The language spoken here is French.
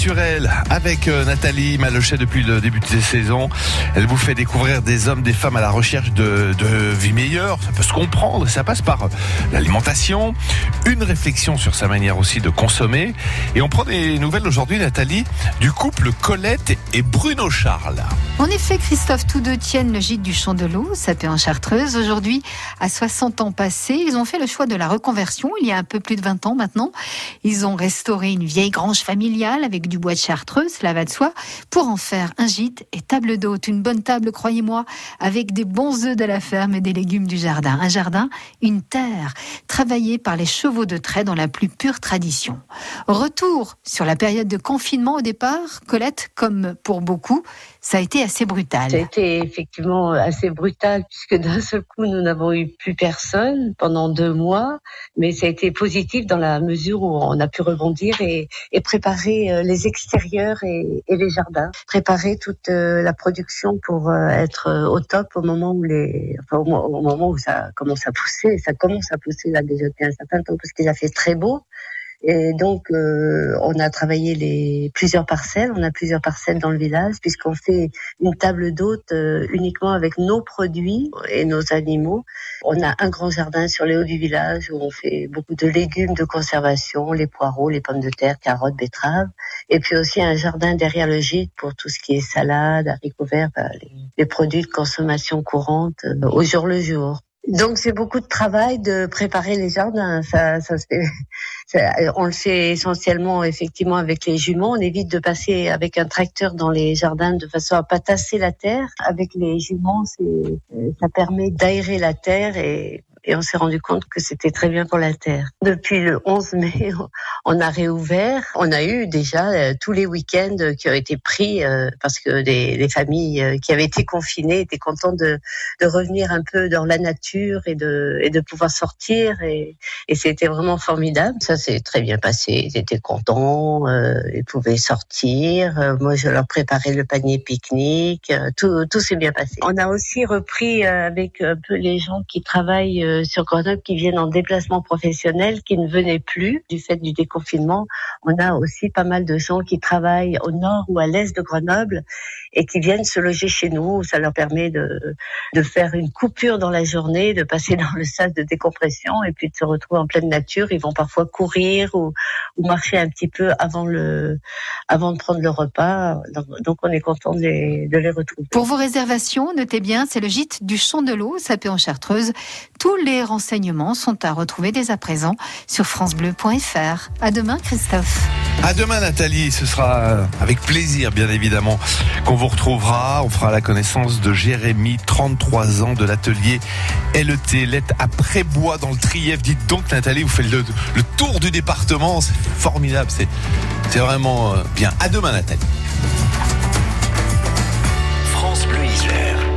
naturel avec euh, Nathalie Malochet depuis le début de saison. Elle vous fait découvrir des hommes, des femmes à la recherche de, vie meilleure. Ça peut se comprendre. Ça passe par l'alimentation, une réflexion sur sa manière aussi de consommer. Et on prend des nouvelles aujourd'hui, Nathalie, du couple Colette et Bruno Charles. En effet, Christophe, tous deux tiennent le gîte du Champ de l'Eau, sapé en Chartreuse. Aujourd'hui, à 60 ans passés, ils ont fait le choix de la reconversion il y a un peu plus de 20 ans maintenant. Ils ont restauré une vieille grange familiale avec du bois de Chartreuse, cela va de soi, pour en faire un gîte et table d'hôte. Une bonne table, croyez-moi, avec des bons œufs de la ferme et des légumes du jardin. Un jardin, une terre, travaillée par les chevaux de trait dans la plus pure tradition. Retour sur la période de confinement au départ, Colette, comme pour beaucoup, ça a été assez brutal. Ça a été effectivement assez brutal puisque d'un seul coup nous n'avons eu plus personne pendant deux mois, mais ça a été positif dans la mesure où on a pu rebondir et, et préparer euh, extérieurs et, les jardins, préparer toute euh, la production pour euh, être au top au moment où les, au, moment où ça commence à pousser. Ça commence à pousser là déjà depuis un certain temps parce qu'il a fait très beau. Et donc, euh, on a travaillé les plusieurs parcelles. On a plusieurs parcelles dans le village puisqu'on fait une table d'hôte euh, uniquement avec nos produits et nos animaux. On a un grand jardin sur les hauts du village où on fait beaucoup de légumes de conservation, les poireaux, les pommes de terre, carottes, betteraves. Et puis aussi un jardin derrière le gîte pour tout ce qui est salade, haricots verts, les, les produits de consommation courante euh, au jour le jour. Donc c'est beaucoup de travail de préparer les jardins. Ça, ça, ça, on le fait essentiellement effectivement avec les jumeaux. On évite de passer avec un tracteur dans les jardins de façon à pas tasser la terre. Avec les jumeaux, ça permet d'aérer la terre et et on s'est rendu compte que c'était très bien pour la terre. Depuis le 11 mai, on a réouvert. On a eu déjà euh, tous les week-ends qui ont été pris euh, parce que les, familles euh, qui avaient été confinées étaient contentes de, revenir un peu dans la nature et de, pouvoir sortir et, c'était vraiment formidable. Ça s'est très bien passé. Ils étaient contents, ils pouvaient sortir. moi, je leur préparais le panier pique-nique. Tout, s'est bien passé. On a aussi repris avec un peu les gens qui travaillent sur Grenoble qui viennent en déplacement professionnel, qui ne venaient plus du fait du déconfinement. On a aussi pas mal de gens qui travaillent au nord ou à l'est de Grenoble et qui viennent se loger chez nous. Ça leur permet de, de faire une coupure dans la journée, de passer dans le sas de décompression et puis de se retrouver en pleine nature. Ils vont parfois courir ou, ou marcher un petit peu avant le, avant de prendre le repas. Donc, on est content de les, de les retrouver. Pour vos réservations, notez bien, c'est le gîte du Champ de l'Eau, sapé en Chartreuse. Tous les renseignements sont à retrouver dès à présent sur francebleu.fr. À demain, Christophe. À demain, Nathalie. Ce sera avec plaisir, bien évidemment, qu'on vous retrouvera. On fera la connaissance de Jérémy, 33 ans, de l'atelier LET, LET après bois dans le Trièvre. Dites donc, Nathalie, vous faites le, tour du département. C'est formidable. C'est, c'est vraiment euh, bien. À demain, Nathalie. France Bleu Isère.